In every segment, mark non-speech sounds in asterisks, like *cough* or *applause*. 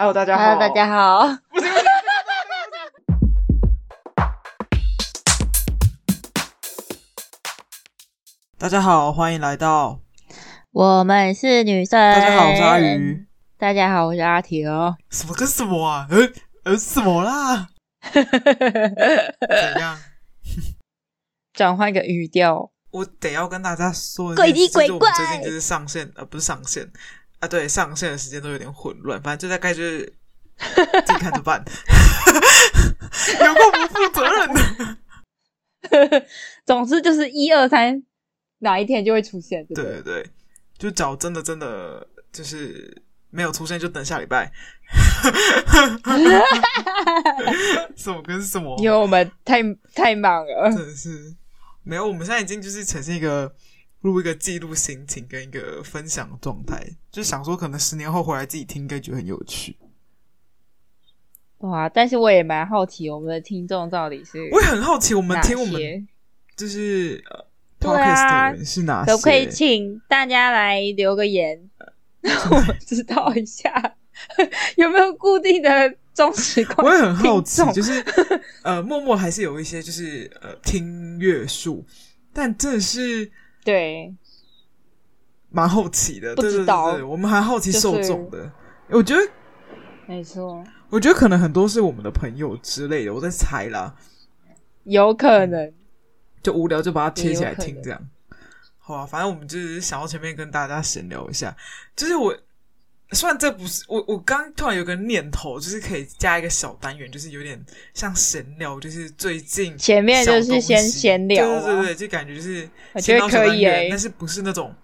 Hello，大家好。Hello，大家好。*laughs* 大家好，欢迎来到我们是女生。大家好，我是阿鱼。大家好，我是阿婷哦。什么跟什么啊？呃呃，什么啦？*laughs* 怎样？转换一个语调。我得要跟大家说，鬼里鬼怪。最近就是上线，呃，不是上线啊，对，上线的时间都有点混乱，反正就大概就是自己看着办。*laughs* 有够不负责任的。*laughs* 总之就是一二三，哪一天就会出现。对对，对对，就找真的真的就是没有出现，就等下礼拜。*laughs* 什么跟什么？因为我们太太忙了，真的是。没有，我们现在已经就是呈现一个录一个记录心情跟一个分享的状态，就想说可能十年后回来自己听，应该觉得很有趣。哇！但是我也蛮好奇，我们的听众到底是……我也很好奇，我们听我们就是呃，Podcast 的人是哪些？可不可以请大家来留个言，让我们知道一下 *laughs* 有没有固定的。忠实观众，我也很好奇，就是呃，默默还是有一些就是呃听乐数，但真的是对，蛮好奇的，不知道对对对对，我们还好奇受众的，就是，我觉得没错，我觉得可能很多是我们的朋友之类的，我在猜啦，有可能，就无聊就把它贴起来听这样，好啊，反正我们就是想要前面跟大家闲聊一下，就是我。虽然这不是我，我刚突然有个念头，就是可以加一个小单元，就是有点像闲聊，就是最近前面就是先闲聊，对对对对，就感觉就是我觉得可以诶，但是不是那种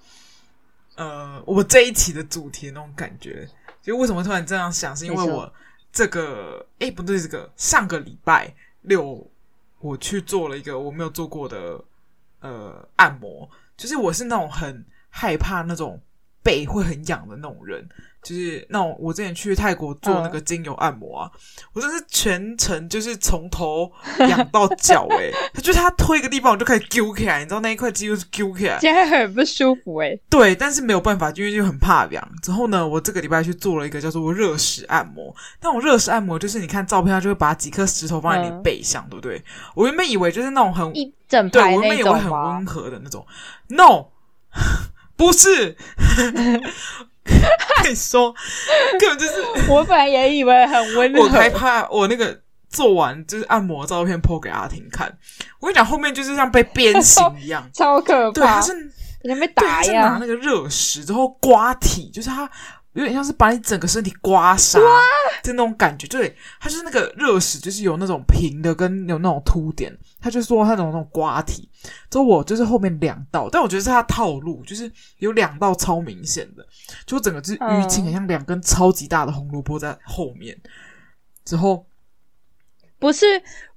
呃，我这一期的主题的那种感觉。就为什么突然这样想，是因为我这个诶不对，这个上个礼拜六我去做了一个我没有做过的呃按摩，就是我是那种很害怕那种背会很痒的那种人。就是那种我之前去泰国做那个精油按摩啊，嗯、我真是全程就是从头痒到脚诶、欸，他 *laughs* 就是他推一个地方我就开始揪起来，你知道那一块肌肉是揪起来，现在很不舒服诶、欸。对，但是没有办法，因为就很怕痒。之后呢，我这个礼拜去做了一个叫做热石按摩。那种热石按摩就是你看照片，他就会把几颗石头放在你背上，嗯、对不对？我原本以为就是那种很一整排对，我原本以为很温和的那种，no，不是。*laughs* 跟你说，根本就是 *laughs* 我本来也以为很温柔。我害怕我那个做完就是按摩照片 po 给阿婷看。我跟你讲，后面就是像被鞭刑 *laughs* 一样，超可怕。对，他是人被打呀，是，拿那个热石之后刮体，就是他有点像是把你整个身体刮痧，就那种感觉。对，它就是那个热石，就是有那种平的跟有那种凸点。他就说他有那种刮体，之后我就是后面两道，但我觉得是他套路，就是有两道超明显的，就整个就是淤青，很像两根超级大的红萝卜在后面。之后不是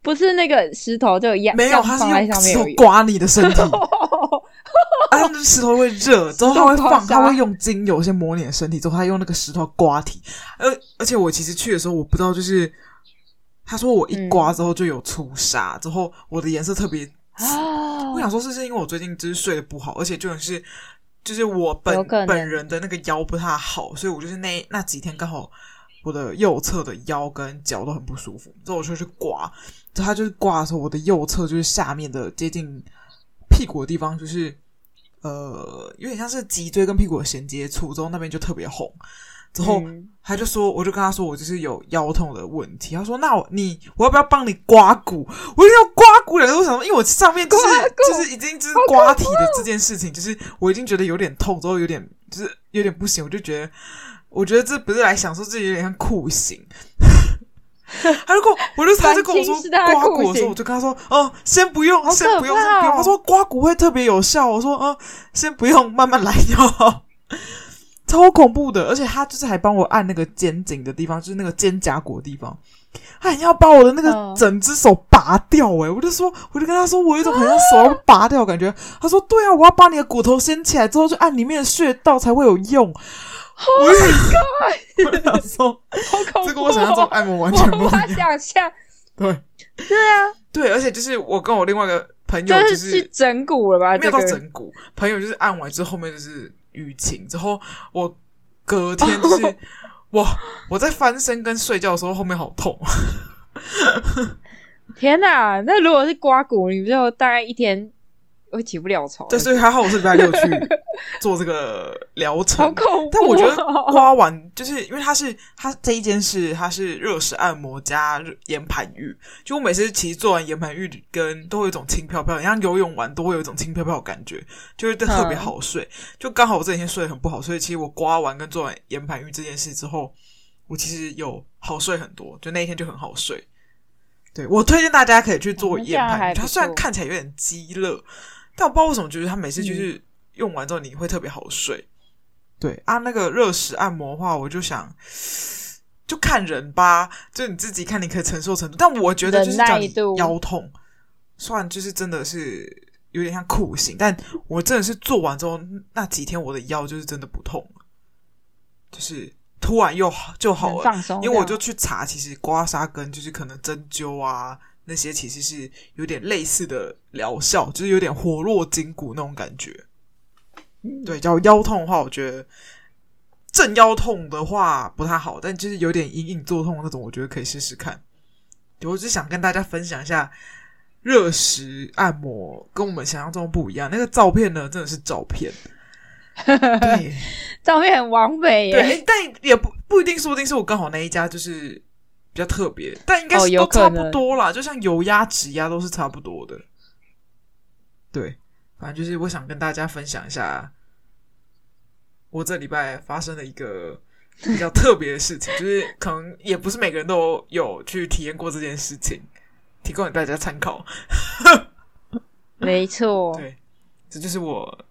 不是那个石头就压，没有，他是用石头刮你的身体，*laughs* 啊，那石头会热，之后他会放，他会用精油先抹你的身体，之后他用那个石头刮体。而而且我其实去的时候，我不知道就是。他说我一刮之后就有粗沙，嗯、之后我的颜色特别我想说，是不是因为我最近就是睡得不好，而且就是就是我本本人的那个腰不太好，所以我就是那那几天刚好我的右侧的腰跟脚都很不舒服，之后我就去刮。他就是刮的时候，我的右侧就是下面的接近屁股的地方，就是呃有点像是脊椎跟屁股的衔接处，之后那边就特别红。之后他就说，我就跟他说，我就是有腰痛的问题。他说，那我你我要不要帮你刮骨？我就要刮骨两个，我想说，因为我上面就是就是已经就是刮体的这件事情，就是我已经觉得有点痛，之后有点就是有点不行，我就觉得我觉得这不是来享受，这有点像酷刑。*laughs* 他就跟我，我就他就跟我说刮骨的时候，我就跟他说，哦，先不用，先不用，先不用。他说刮骨会特别有效，我说，嗯，先不用，慢慢来就好。*laughs* 超恐怖的，而且他就是还帮我按那个肩颈的地方，就是那个肩胛骨的地方，他还要把我的那个整只手拔掉诶、欸、我就说，我就跟他说，我有一种好像手要拔掉感觉。他说，对啊，我要把你的骨头掀起来之后，就按里面的穴道才会有用。Oh！我想说，好恐怖，这跟我想象中按摩完全不一样。无法想象。对，对啊，对，而且就是我跟我另外一个朋友，就是去整骨了吧？没有到整骨，朋友就是按完之后，后面就是。淤青之后，我隔天 *laughs* 就是哇！我在翻身跟睡觉的时候后面好痛。天哪！那如果是刮骨，你就大概一天会起不了床。对，所以还好我是礼拜六去做这个疗程。好恐怖哦！但我觉得刮完就是因为它是它这一间是它是热石按摩加岩盘浴，就我每次其实做完岩盘浴跟都会有一种轻飘飘，像游泳完都会有一种轻飘飘的感觉，就是特别好睡。嗯、就刚好我这几天睡得很不好，所以其实我刮完跟做完岩盘浴这件事之后，我其实有好睡很多，就那一天就很好睡。对，我推荐大家可以去做眼盘浴，它虽然看起来有点鸡肋，但我不知道为什么，觉得它每次就是用完之后你会特别好睡。嗯、对啊，那个热石按摩的话，我就想就看人吧，就你自己看你可以承受程度。但我觉得就是叫你腰痛，虽然就是真的是有点像酷刑，但我真的是做完之后那几天我的腰就是真的不痛了，就是。突然又好就好了，放松，因为我就去查，其实刮痧跟就是可能针灸啊那些，其实是有点类似的疗效，就是有点活络筋骨那种感觉。嗯、对，叫腰痛的话，我觉得正腰痛的话不太好，但就是有点隐隐作痛那种，我觉得可以试试看。我只想跟大家分享一下热石按摩，跟我们想象中不一样。那个照片呢，真的是照片。*laughs* 对，照片很完美耶。对，但也不不一定，说不定是我刚好那一家就是比较特别，但应该是都差不多啦。就像油压、指压都是差不多的。对，反正就是我想跟大家分享一下，我这礼拜发生的一个比较特别的事情，*laughs* 就是可能也不是每个人都有去体验过这件事情，提供给大家参考。*laughs* 没错，对，这就是我。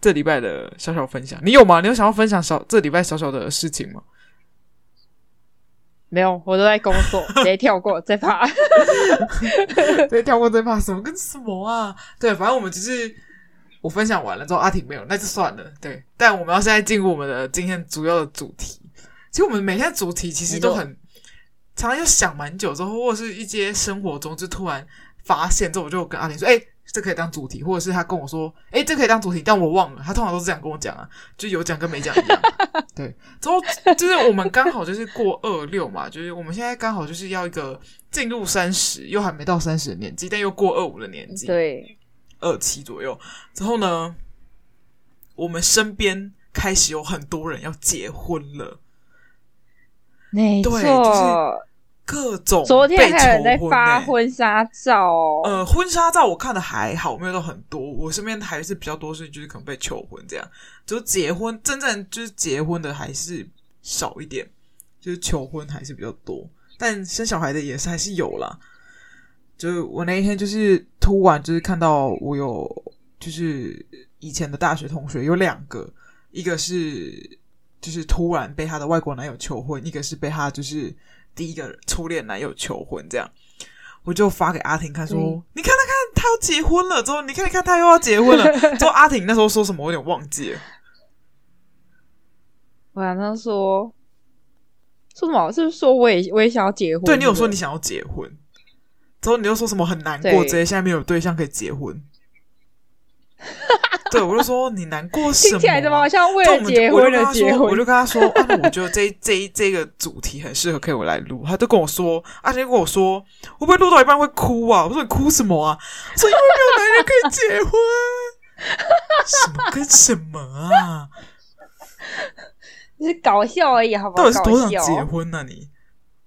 这礼拜的小小分享，你有吗？你有想要分享小这礼拜小小的事情吗？没有，我都在工作，*laughs* 直接跳过，再怕，直接跳过，再怕什么跟什么啊？对，反正我们只是我分享完了之后，阿婷没有，那就算了。对，但我们要现在进入我们的今天主要的主题。其实我们每天的主题其实都很常常就想蛮久之后，或者是一些生活中就突然发现之后，我就跟阿婷说：“哎。”这可以当主题，或者是他跟我说：“哎，这可以当主题。”但我忘了，他通常都是这样跟我讲啊，就有讲跟没讲一样。*laughs* 对，之后就是我们刚好就是过二六嘛，就是我们现在刚好就是要一个进入三十，又还没到三十的年纪，但又过二五的年纪，对，二七左右。之后呢，我们身边开始有很多人要结婚了，没错。对，就是各种昨天还有人在发婚纱照哦，呃，婚纱照我看的还好，没有到很多。我身边还是比较多是就是可能被求婚这样，就结婚真正就是结婚的还是少一点，就是求婚还是比较多，但生小孩的也是还是有啦。就我那一天就是突然就是看到我有就是以前的大学同学有两个，一个是就是突然被他的外国男友求婚，一个是被他就是。第一个初恋男友求婚，这样我就发给阿婷看，说：“嗯、你看，他看，他要结婚了。”之后你看，你看，他又要结婚了。之后阿婷那时候说什么，我有点忘记了。我好像说说什么？是不是说我也我也想要结婚？对，你有说你想要结婚，之后你又说什么很难过，直接现在没有对象可以结婚。*laughs* 对，我就说你难过什么？听起来怎么好像为了结婚而结婚？我就跟他说，啊，我觉得这 *laughs* 这这个主题很适合，可以我来录。他就跟我说，他就跟我说，会不会录到一半会哭啊？我说你哭什么啊？说因为没有男人可以结婚，什么跟什么啊？你是搞笑而已，好不好？到底是多想结婚呢？你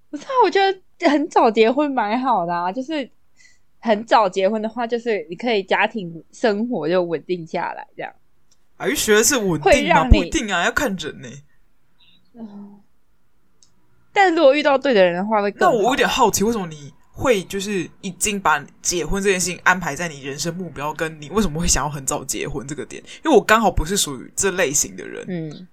不是，我觉得很早结婚蛮好的啊，就是。很早结婚的话，就是你可以家庭生活就稳定下来，这样。啊，学的是稳定吗？不一定啊，要看人呢。嗯。但如果遇到对的人的话，会更好。那我有点好奇，为什么你会就是已经把结婚这件事情安排在你人生目标，跟你为什么会想要很早结婚这个点？因为我刚好不是属于这类型的人。嗯。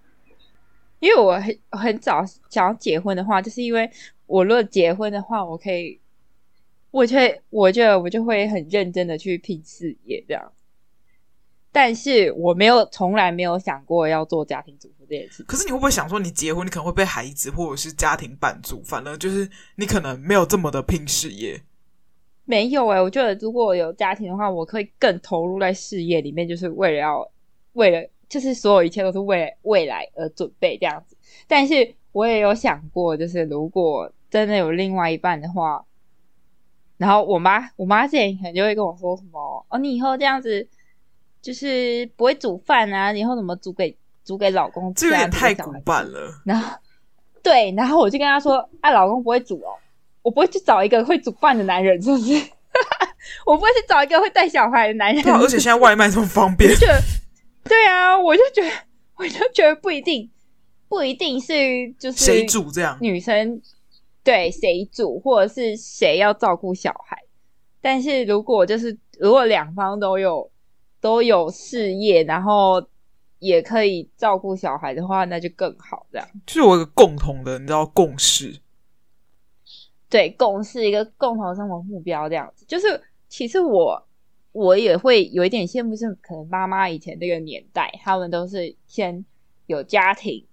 因为我很很早想要结婚的话，就是因为我如果结婚的话，我可以。我觉得，我觉得我就会很认真的去拼事业这样，但是我没有从来没有想过要做家庭主妇这件事。可是你会不会想说，你结婚，你可能会被孩子或者是家庭绊住？反而就是你可能没有这么的拼事业。没有诶、欸，我觉得如果有家庭的话，我可以更投入在事业里面，就是为了要为了，就是所有一切都是为了未来而准备这样子。但是我也有想过，就是如果真的有另外一半的话，然后我妈，我妈之前可能就会跟我说什么：“哦，你以后这样子就是不会煮饭啊，你以后怎么煮给煮给老公吃啊？”这有点太古板了。然后，对，然后我就跟她说：“啊，老公不会煮哦，我不会去找一个会煮饭的男人，是不是？*laughs* 我不会去找一个会带小孩的男人。”对，而且现在外卖这么方便。对啊，我就觉得，我就觉得不一定。不一定是就是谁煮这样，女生对谁煮，或者是谁要照顾小孩。但是如果就是如果两方都有都有事业，然后也可以照顾小孩的话，那就更好。这样就是我一个共同的，你知道共识，对，共识一个共同的生活目标这样子。就是其实我我也会有一点羡慕，是可能妈妈以前那个年代，他们都是先有家庭。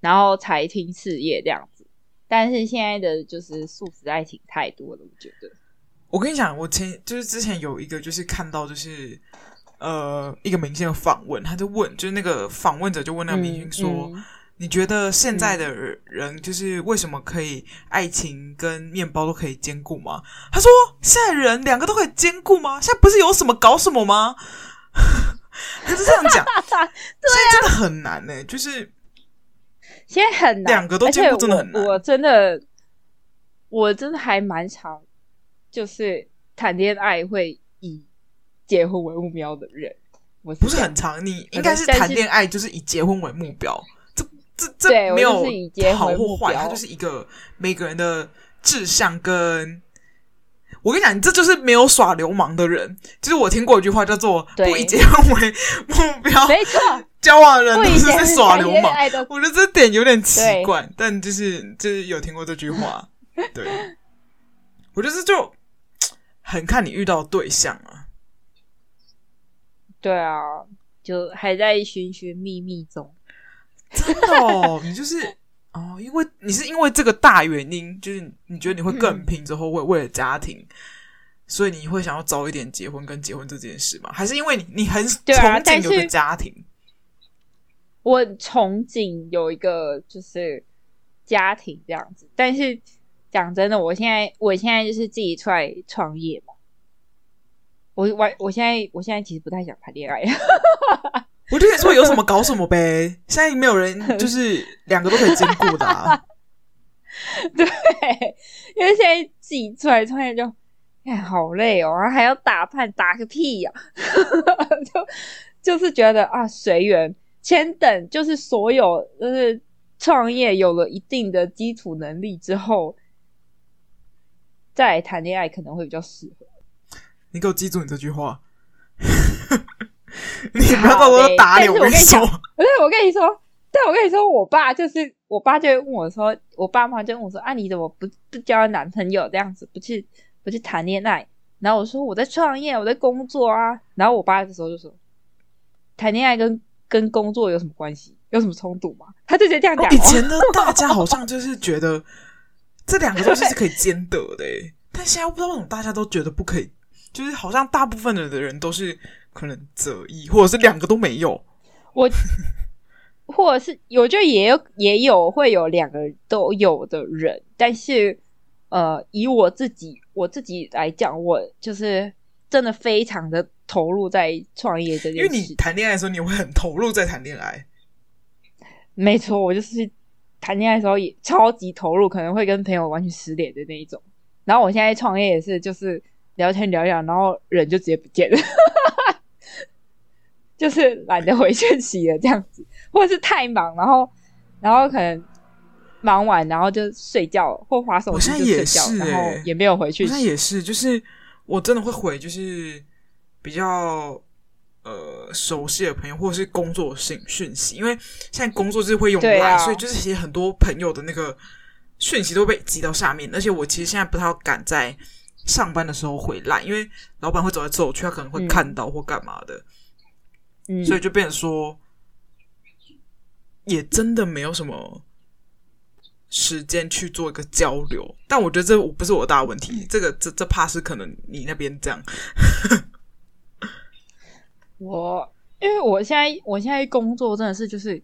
然后才听事业这样子，但是现在的就是速食爱情太多了，我觉得。我跟你讲，我前就是之前有一个就是看到就是呃一个明星的访问，他就问，就是那个访问者就问那个明星说：“嗯嗯、你觉得现在的人就是为什么可以爱情跟面包都可以兼顾吗？”他说：“现在人两个都可以兼顾吗？现在不是有什么搞什么吗？” *laughs* 他是这样讲，对啊、现在真的很难呢、欸，就是。现在很难，两个都兼顾真的很难。我真的，我真的还蛮常，就是谈恋爱会以结婚为目标的人。我是不是很常，你应该是谈恋爱就是以结婚为目标。这这这没有好或坏，它就是一个每个人的志向跟。我跟你讲，你这就是没有耍流氓的人。就是我听过一句话，叫做“不以结婚为目标”，没错，交往的人都是在耍流氓。我觉得这点有点奇怪，但就是就是有听过这句话。*laughs* 对，我觉得这就很看你遇到对象啊。对啊，就还在寻寻觅觅中。真的哦，你就是。哦，因为你是因为这个大原因，就是你觉得你会更拼，之后为为了家庭，嗯、所以你会想要早一点结婚跟结婚这件事吗？还是因为你你很憧憬有个家庭？啊、我憧憬有一个就是家庭这样子，但是讲真的，我现在我现在就是自己出来创业嘛，我我我现在我现在其实不太想谈恋爱。*laughs* 我就跟你说有什么搞什么呗，现在没有人就是两个都可以兼顾的啊。*laughs* 对，因为现在自己出来创业就哎好累哦，然后还要打扮打个屁呀，*laughs* 啊，就就是觉得啊随缘，先等就是所有就是创业有了一定的基础能力之后，再来谈恋爱可能会比较适合。你给我记住你这句话。*laughs* 你不要到时候打脸我跟你说，不是我跟你说，但我跟你说，我爸就是我爸就会问我说，我爸妈就问我说，啊你怎么不不交男朋友这样子，不去不去谈恋爱？然后我说我在创业，我在工作啊。然后我爸这时候就说，谈恋爱跟跟工作有什么关系？有什么冲突吗？他就觉得这样讲。以前的 *laughs* 大家好像就是觉得这两个东西是可以兼得的，但现在我不知道为什么大家都觉得不可以，就是好像大部分的的人都是。可能择一，或者是两个都没有。我，*laughs* 或者是我觉得也有也有会有两个都有的人，但是呃，以我自己我自己来讲，我就是真的非常的投入在创业这件事。因为你谈恋爱的时候，你会很投入在谈恋爱。没错，我就是谈恋爱的时候也超级投入，可能会跟朋友完全失联的那一种。然后我现在创业也是，就是聊天聊一聊，然后人就直接不见了。*laughs* 就是懒得回讯息了，这样子，或者是太忙，然后，然后可能忙完，然后就睡觉或滑手机就睡觉，欸、然后也没有回去。那也是，就是我真的会回，就是比较呃熟悉的朋友或者是工作讯讯息，因为现在工作就是会用 LINE，、啊、所以就是其实很多朋友的那个讯息都被挤到下面，而且我其实现在不太敢在上班的时候回 LINE，因为老板会走来走去，他可能会看到或干嘛的。嗯所以就变成说，也真的没有什么时间去做一个交流。但我觉得这不是我大问题，这个这这怕是可能你那边这样。我因为我现在我现在工作真的是就是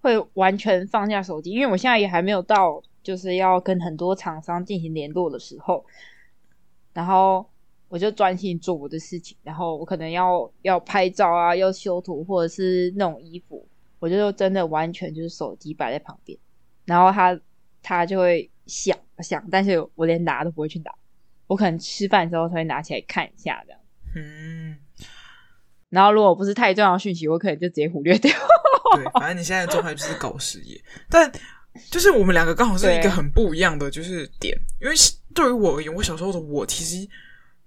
会完全放下手机，因为我现在也还没有到就是要跟很多厂商进行联络的时候，然后我就专心做我的事情，然后我可能要要拍照啊，要修图或者是那种衣服，我就真的完全就是手机摆在旁边，然后他他就会响响，但是我连拿都不会去拿，我可能吃饭的时候才会拿起来看一下这样，嗯。然后，如果不是太重要的讯息，我可能就直接忽略掉。对，反正你现在的状态就是搞事业，但就是我们两个刚好是一个很不一样的就是点，因为对于我而言，我小时候的我其实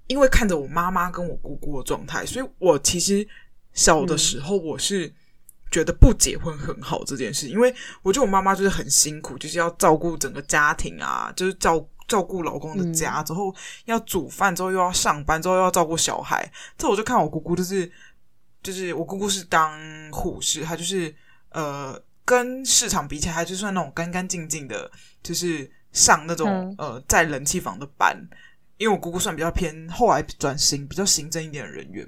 因为看着我妈妈跟我姑姑的状态，所以我其实小的时候我是觉得不结婚很好这件事，嗯、因为我觉得我妈妈就是很辛苦，就是要照顾整个家庭啊，就是照照顾老公的家，之后要煮饭，之后又要上班，之后又要照顾小孩，这我就看我姑姑就是。就是我姑姑是当护士，她就是呃，跟市场比起来，她就算那种干干净净的，就是上那种、嗯、呃在冷气房的班。因为我姑姑算比较偏后来转型比较行政一点的人员，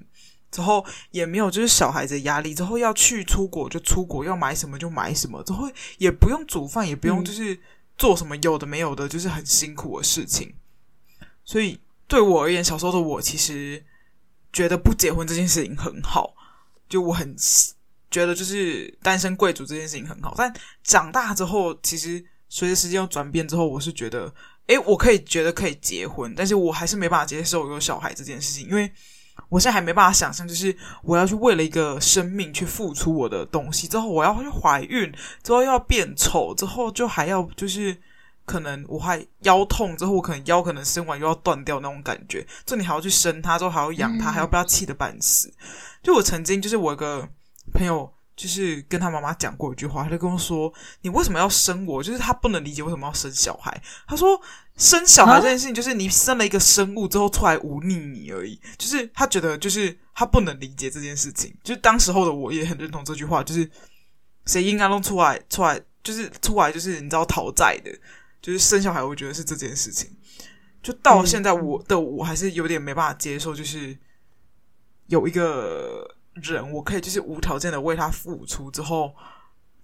之后也没有就是小孩子的压力，之后要去出国就出国，要买什么就买什么，之后也不用煮饭，也不用就是做什么有的没有的，就是很辛苦的事情。所以对我而言，小时候的我其实觉得不结婚这件事情很好。就我很觉得，就是单身贵族这件事情很好，但长大之后，其实随着时间有转变之后，我是觉得，诶，我可以觉得可以结婚，但是我还是没办法接受有小孩这件事情，因为我现在还没办法想象，就是我要去为了一个生命去付出我的东西，之后我要去怀孕，之后又要变丑，之后就还要就是可能我还腰痛，之后我可能腰可能生完又要断掉那种感觉，就你还要去生他，之后还要养他，还要被他气得半死。就我曾经，就是我一个朋友，就是跟他妈妈讲过一句话，他就跟我说：“你为什么要生我？”就是他不能理解为什么要生小孩。他说：“生小孩这件事情，就是你生了一个生物之后出来忤逆你而已。”就是他觉得，就是他不能理解这件事情。就是当时候的我也很认同这句话，就是谁应该弄出来，出来就是出来，就是你知道讨债的，就是生小孩，我觉得是这件事情。就到现在，我的我还是有点没办法接受，就是。有一个人，我可以就是无条件的为他付出，之后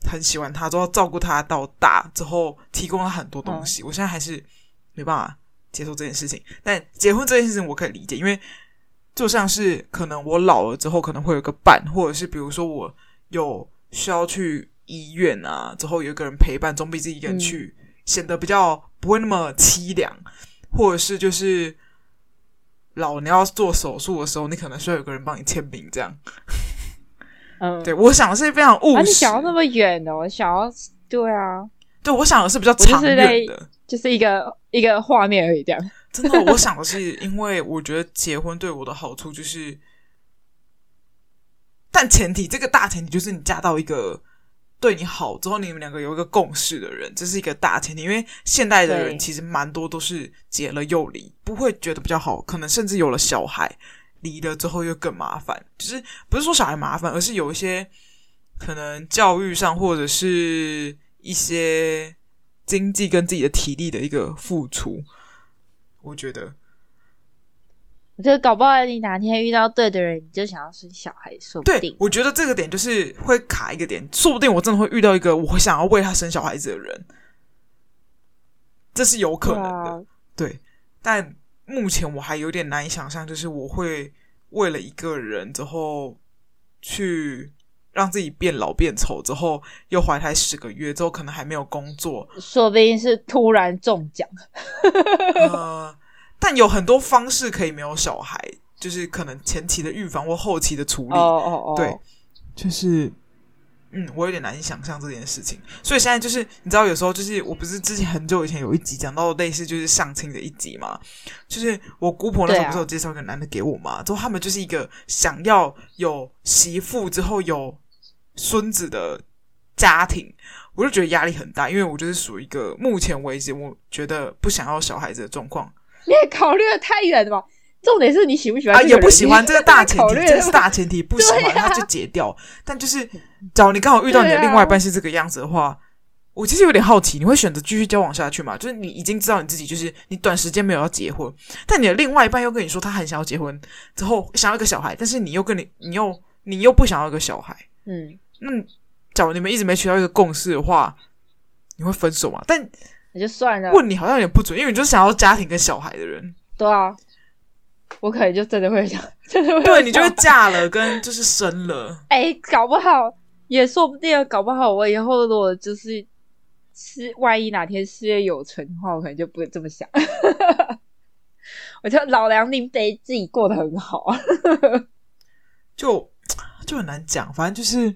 很喜欢他，之后照顾他到大，之后提供了很多东西。嗯、我现在还是没办法接受这件事情。但结婚这件事情我可以理解，因为就像是可能我老了之后可能会有个伴，或者是比如说我有需要去医院啊，之后有一个人陪伴，总比自己一个人去显得比较不会那么凄凉，或者是就是。老你要做手术的时候，你可能需要有个人帮你签名，这样。嗯，对，我想的是非常务实。啊、你想要那么远的，我想要，对啊，对，我想的是比较长远的，就是一个一个画面而已，这样。真的，我想的是，因为我觉得结婚对我的好处就是，但前提，这个大前提就是你嫁到一个。对你好之后，你们两个有一个共识的人，这是一个大前提。因为现代的人其实蛮多都是结了又离，不会觉得比较好，可能甚至有了小孩，离了之后又更麻烦。就是不是说小孩麻烦，而是有一些可能教育上或者是一些经济跟自己的体力的一个付出，我觉得。我觉得搞不好你哪天遇到对的人，你就想要生小孩，说不定。对，我觉得这个点就是会卡一个点，说不定我真的会遇到一个我想要为他生小孩子的人，这是有可能的。啊、对，但目前我还有点难以想象，就是我会为了一个人之后去让自己变老变丑，之后又怀胎十个月之后，可能还没有工作，说不定是突然中奖。*laughs* 呃但有很多方式可以没有小孩，就是可能前期的预防或后期的处理。哦哦哦，对，就是，嗯，我有点难以想象这件事情。所以现在就是，你知道，有时候就是，我不是之前很久以前有一集讲到类似就是相亲的一集嘛，就是我姑婆那时候不是有介绍一个男的给我嘛，之后他们就是一个想要有媳妇之后有孙子的家庭，我就觉得压力很大，因为我就是属于一个目前为止我觉得不想要小孩子的状况。*laughs* 你也考虑的太远了吧？重点是你喜不喜欢？啊，也不喜欢这个大前提，这个是大前提，不喜欢那就解掉。啊、但就是，假如你刚好遇到你的另外一半是这个样子的话，啊、我其实有点好奇，你会选择继续交往下去吗？就是你已经知道你自己就是你短时间没有要结婚，但你的另外一半又跟你说他很想要结婚，之后想要一个小孩，但是你又跟你你又你又不想要一个小孩，嗯，那假如你们一直没取到一个共识的话，你会分手吗？但那就算了。问你好像有点不准，因为你就是想要家庭跟小孩的人。对啊，我可能就真的会想，真的会对你就会嫁了，跟就是生了。*laughs* 哎，搞不好也说不定，搞不好我以后如果就是是万一哪天事业有成的话，我可能就不会这么想。*laughs* 我就老娘宁得自己过得很好，*laughs* 就就很难讲。反正就是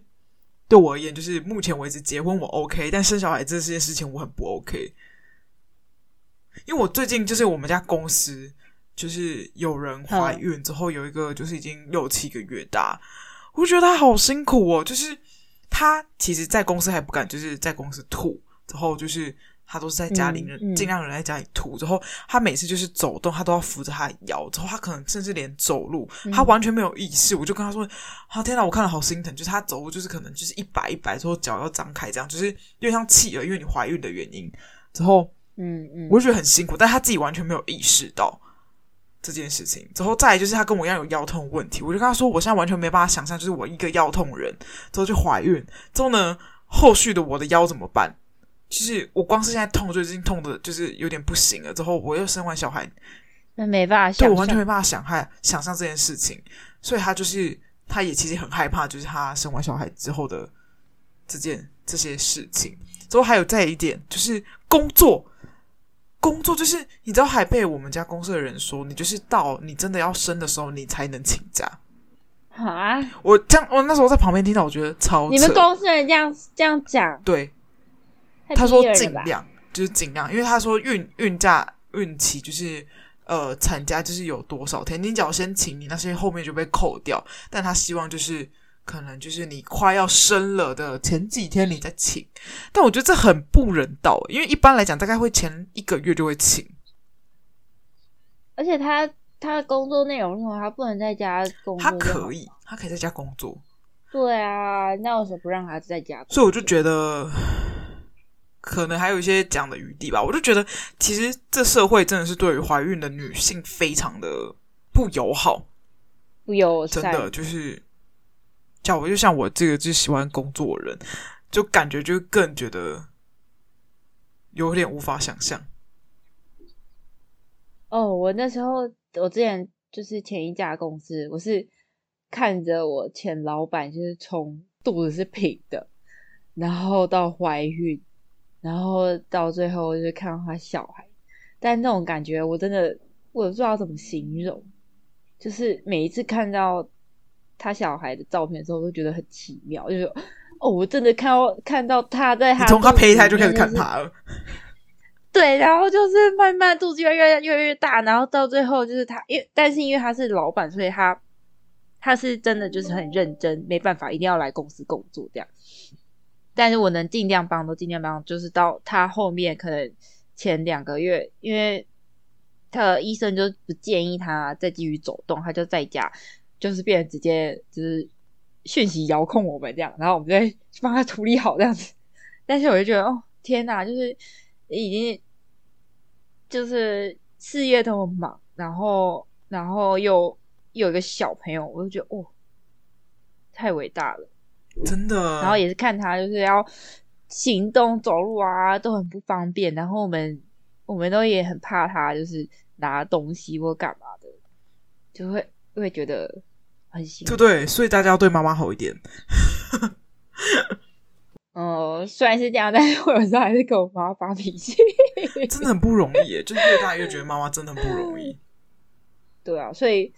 对我而言，就是目前为止结婚我 OK，但生小孩这件事情我很不 OK。因为我最近就是我们家公司就是有人怀孕之后有一个就是已经六七个月大，我觉得她好辛苦哦。就是她其实，在公司还不敢就是在公司吐，之后就是。他都是在家里人，尽、嗯嗯、量人在家里吐。之后他每次就是走动，他都要扶着他的腰。之后他可能甚至连走路，嗯、他完全没有意识。我就跟他说：“啊，天哪，我看了好心疼。”就是他走路就是可能就是一摆一摆，之后脚要张开，这样就是有点像企鹅，因为你怀孕的原因。之后，嗯嗯，我就觉得很辛苦，但他自己完全没有意识到这件事情。之后再来就是他跟我一样有腰痛问题，我就跟他说：“我现在完全没办法想象，就是我一个腰痛人之后就怀孕之后呢，后续的我的腰怎么办？”其实我光是现在痛，最近痛的就是有点不行了。之后我又生完小孩，那没办法想，对，我完全没办法想害想象这件事情。所以他就是，他也其实很害怕，就是他生完小孩之后的这件这些事情。之后还有再一点就是工作，工作就是你知道，还被我们家公司的人说，你就是到你真的要生的时候，你才能请假。啊！我这样，我那时候在旁边听到，我觉得超。你们公司人这样这样讲，对。他说尽量就是尽量，因为他说孕孕假孕期就是呃产假就是有多少天，你只要先请，你那些后面就被扣掉。但他希望就是可能就是你快要生了的前几天你再请，但我觉得这很不人道，因为一般来讲大概会前一个月就会请。而且他他的工作内容是什么，他不能在家工作，他可以，他可以在家工作。对啊，那为什么不让他在家工作？所以我就觉得。可能还有一些讲的余地吧，我就觉得其实这社会真的是对于怀孕的女性非常的不友好，不友真的就是叫我就像我这个就喜欢工作的人，就感觉就更觉得有点无法想象。哦，我那时候我之前就是前一家公司，我是看着我前老板就是从肚子是平的，然后到怀孕。然后到最后就是看到他小孩，但那种感觉我真的我不知道怎么形容，就是每一次看到他小孩的照片的时候，我都觉得很奇妙，就是哦，我真的看到看到他在他从他胚胎就开始看他了，*laughs* 对，然后就是慢慢肚子越来越越来越大，然后到最后就是他，因为但是因为他是老板，所以他他是真的就是很认真，没办法，一定要来公司工作这样。但是我能尽量帮都尽量帮，就是到他后面可能前两个月，因为他的医生就不建议他再继续走动，他就在家，就是变成直接就是讯息遥控我们这样，然后我们再 *laughs* 帮他处理好这样子。但是我就觉得哦天哪，就是已经就是事业都很忙，然后然后又又有一个小朋友，我就觉得哦太伟大了。真的，然后也是看他就是要行动走路啊，都很不方便。然后我们我们都也很怕他，就是拿东西或干嘛的，就会会觉得很辛苦。对对，所以大家要对妈妈好一点。*laughs* 哦、呃，虽然是这样，但是我有时候还是跟我妈妈发脾气，*laughs* 真的很不容易耶。就是越大越觉得妈妈真的很不容易。*laughs* 对啊，所以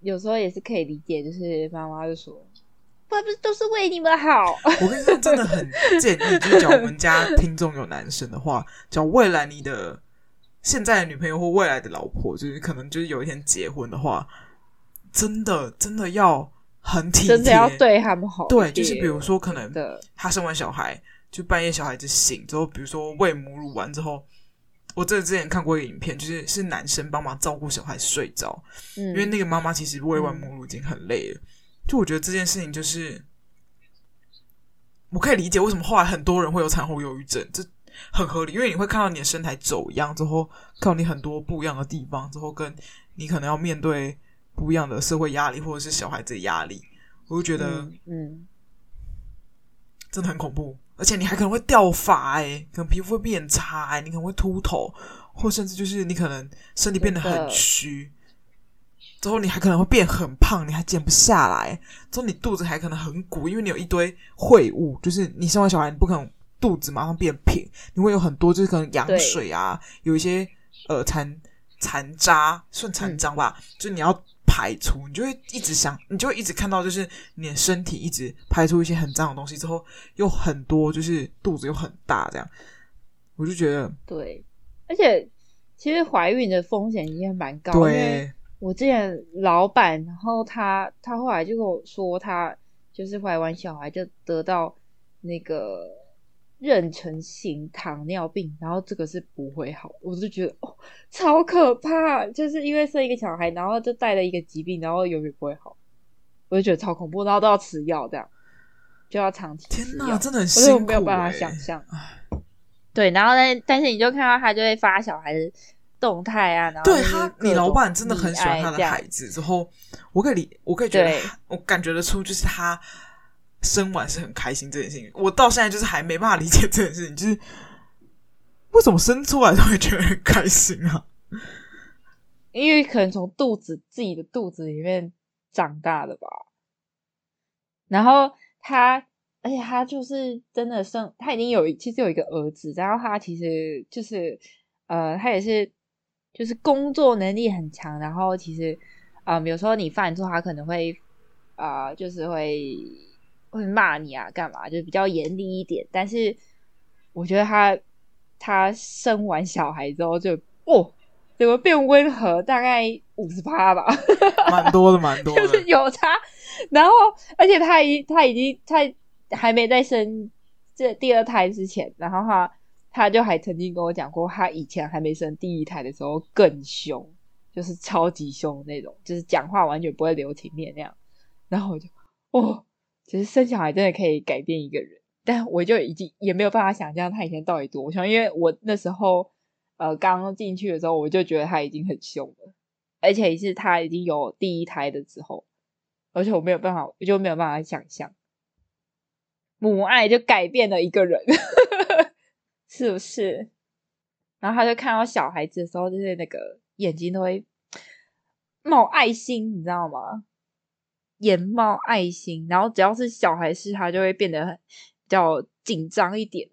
有时候也是可以理解，就是妈妈就说。不是都是为你们好。我跟你说，真的很建议，就是讲我们家听众有男生的话，讲未来你的现在的女朋友或未来的老婆，就是可能就是有一天结婚的话，真的真的要很体贴，真的要对他们好。对，就是比如说，可能他生完小孩，就半夜小孩子醒之后，比如说喂母乳完之后，我这之前看过一个影片，就是是男生帮忙照顾小孩睡着，嗯，因为那个妈妈其实喂完母乳已经很累了。就我觉得这件事情，就是我可以理解为什么后来很多人会有产后忧郁症，这很合理，因为你会看到你的身材走样之后，看到你很多不一样的地方之后，跟你可能要面对不一样的社会压力或者是小孩子的压力，我就觉得，嗯，真的很恐怖。而且你还可能会掉发哎，可能皮肤会变差哎，你可能会秃头，或甚至就是你可能身体变得很虚。之后你还可能会变很胖，你还减不下来。之后你肚子还可能很鼓，因为你有一堆秽物。就是你生完小孩，你不可能肚子马上变平，你会有很多就是可能羊水啊，有一些呃残残渣，算残渣吧。嗯、就你要排出，你就会一直想，你就会一直看到，就是你的身体一直排出一些很脏的东西，之后又很多，就是肚子又很大，这样。我就觉得，对，而且其实怀孕的风险已经蛮高，对。我之前老板，然后他他后来就跟我说，他就是怀完小孩就得到那个妊娠型糖尿病，然后这个是不会好，我就觉得哦，超可怕，就是因为生一个小孩，然后就带了一个疾病，然后永远不会好，我就觉得超恐怖，然后都要吃药，这样就要长期吃药。天哪，真的很辛苦，我没有办法想象。对，然后呢，但是你就看到他就会发小孩的。动态啊，然后对他，你老板真的很喜欢他的孩子。之后，我可以理，我可以觉得，我感觉得出，就是他生完是很开心这件事情。我到现在就是还没办法理解这件事情，就是为什么生出来都会觉得很开心啊？因为可能从肚子自己的肚子里面长大的吧。然后他，而且他就是真的生，他已经有其实有一个儿子，然后他其实就是呃，他也是。就是工作能力很强，然后其实，啊、呃，有时候你犯错，他可能会，啊、呃，就是会会骂你啊，干嘛，就是比较严厉一点。但是，我觉得他他生完小孩之后就，哦，怎么变温和？大概五十趴吧，*laughs* 蛮多的，蛮多的，就是有差。然后，而且他已他已经他还没在生这第二胎之前，然后他。他就还曾经跟我讲过，他以前还没生第一胎的时候更凶，就是超级凶的那种，就是讲话完全不会留情面那样。然后我就，哦，其实生小孩真的可以改变一个人，但我就已经也没有办法想象他以前到底多凶，因为我那时候呃刚进去的时候，我就觉得他已经很凶了，而且是他已经有第一胎的时候，而且我没有办法，我就没有办法想象母爱就改变了一个人。*laughs* 是不是？然后他就看到小孩子的时候，就是那个眼睛都会冒爱心，你知道吗？眼冒爱心，然后只要是小孩是，他就会变得很比较紧张一点，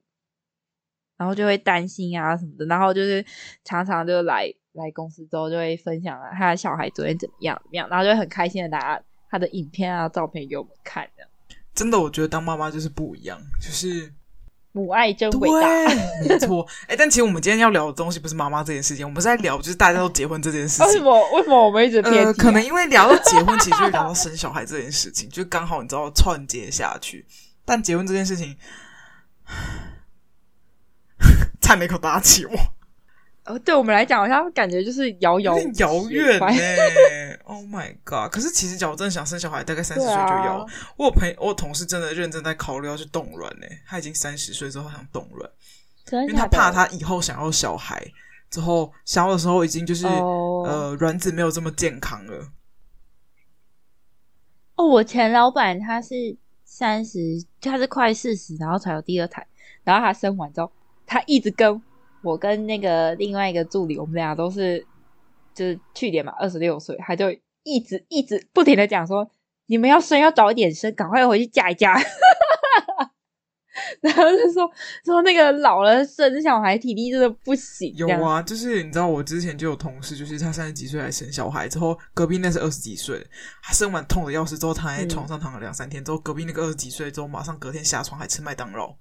然后就会担心啊什么的，然后就是常常就来来公司之后就会分享啊，他的小孩昨天怎么样怎么样，然后就会很开心的拿他的影片啊照片给我们看的。真的，我觉得当妈妈就是不一样，就是。母爱真伟大，没错。*laughs* 哎、欸，但其实我们今天要聊的东西不是妈妈这件事情，我们是在聊就是大家都结婚这件事情。为什么？为什么我们一直偏、啊呃？可能因为聊到结婚，其实就会聊到生小孩这件事情，就刚好你知道串接下去。但结婚这件事情，*sighs* 差点一口大气。哦，对我们来讲，好像感觉就是遥遥遥远呢。*laughs* Oh my god！可是其实，假如真的想生小孩，大概三十岁就要。啊、我有朋友，我有同事真的认真在考虑要去冻卵呢。他已经三十岁之后想冻卵，因为他怕他以后想要小孩之后，想要的时候已经就是、oh. 呃卵子没有这么健康了。哦，我前老板他是三十，他是快四十，然后才有第二胎，然后他生完之后，他一直跟。我跟那个另外一个助理，我们俩都是，就是去年嘛，二十六岁，他就一直一直不停的讲说，你们要生要早一点生，赶快回去嫁一嫁。*laughs* 然后就说说那个老了生小孩体力真的不行。有啊，就是你知道我之前就有同事，就是他三十几岁来生小孩之后，隔壁那是二十几岁，他生完痛的要死之后，躺在床上躺了两三天之后，隔壁那个二十几岁之后，马上隔天下床还吃麦当劳。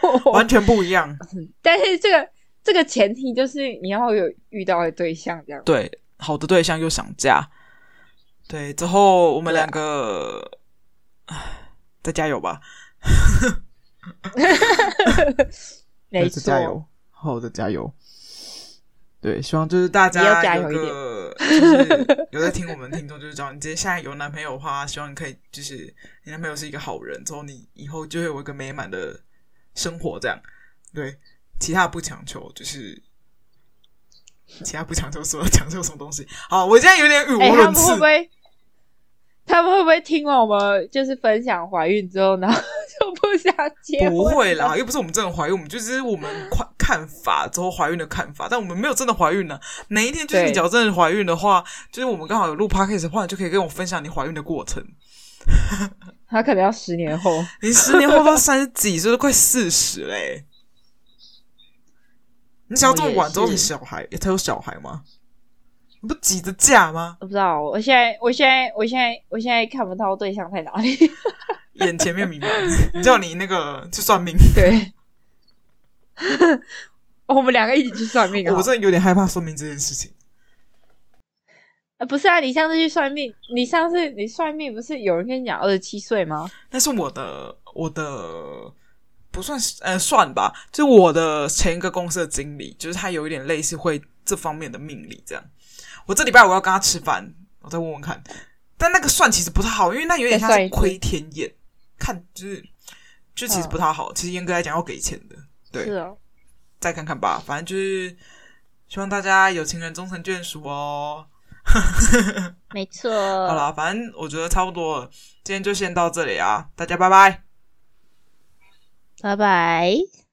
*laughs* 完全不一样，*laughs* 但是这个这个前提就是你要有遇到的对象，这样。对，好的对象又想嫁，对，之后我们两个，啊，再加油吧，*laughs* 没错，加油，好的加油，对，希望就是大家有个就是有在听我们听众，就是讲你接下来有男朋友的话，希望你可以就是你男朋友是一个好人，之后你以后就会有一个美满的。生活这样，对，其他不强求，就是其他不强求，说 *laughs* 要强求什么东西。好，我现在有点语无伦次。欸、他们会不会？他们会不会听完我们就是分享怀孕之后，然后就不想结婚？不会啦，又不是我们真的怀孕，我们就是我们看看法之后怀孕的看法，但我们没有真的怀孕呢。哪一天就是你假如真的怀孕的话，就是我们刚好有录 podcast 的话，就可以跟我分享你怀孕的过程。他可能要十年后，你十年后都三十几岁，都快四十嘞。你想要这么晚之后的小孩，他有小孩吗？你不挤着嫁吗？我不知道，我现在，我现在，我现在，我现在看不到对象在哪里，*laughs* 眼前面明白。你叫你那个去算命，对，*laughs* 我们两个一起去算命。我真的有点害怕算命这件事情。啊，不是啊，你上次去算命，你上次你算命不是有人跟你讲二十七岁吗？那是我的，我的不算是呃算吧，就是我的前一个公司的经理，就是他有一点类似会这方面的命理这样。我这礼拜我要跟他吃饭，我再问问看。但那个算其实不太好，因为那有点像是窥天眼，看就是就其实不太好。嗯、其实严格来讲要给钱的，对。是哦。再看看吧，反正就是希望大家有情人终成眷属哦。*laughs* 没错。好了，反正我觉得差不多了，今天就先到这里啊，大家拜拜。拜拜。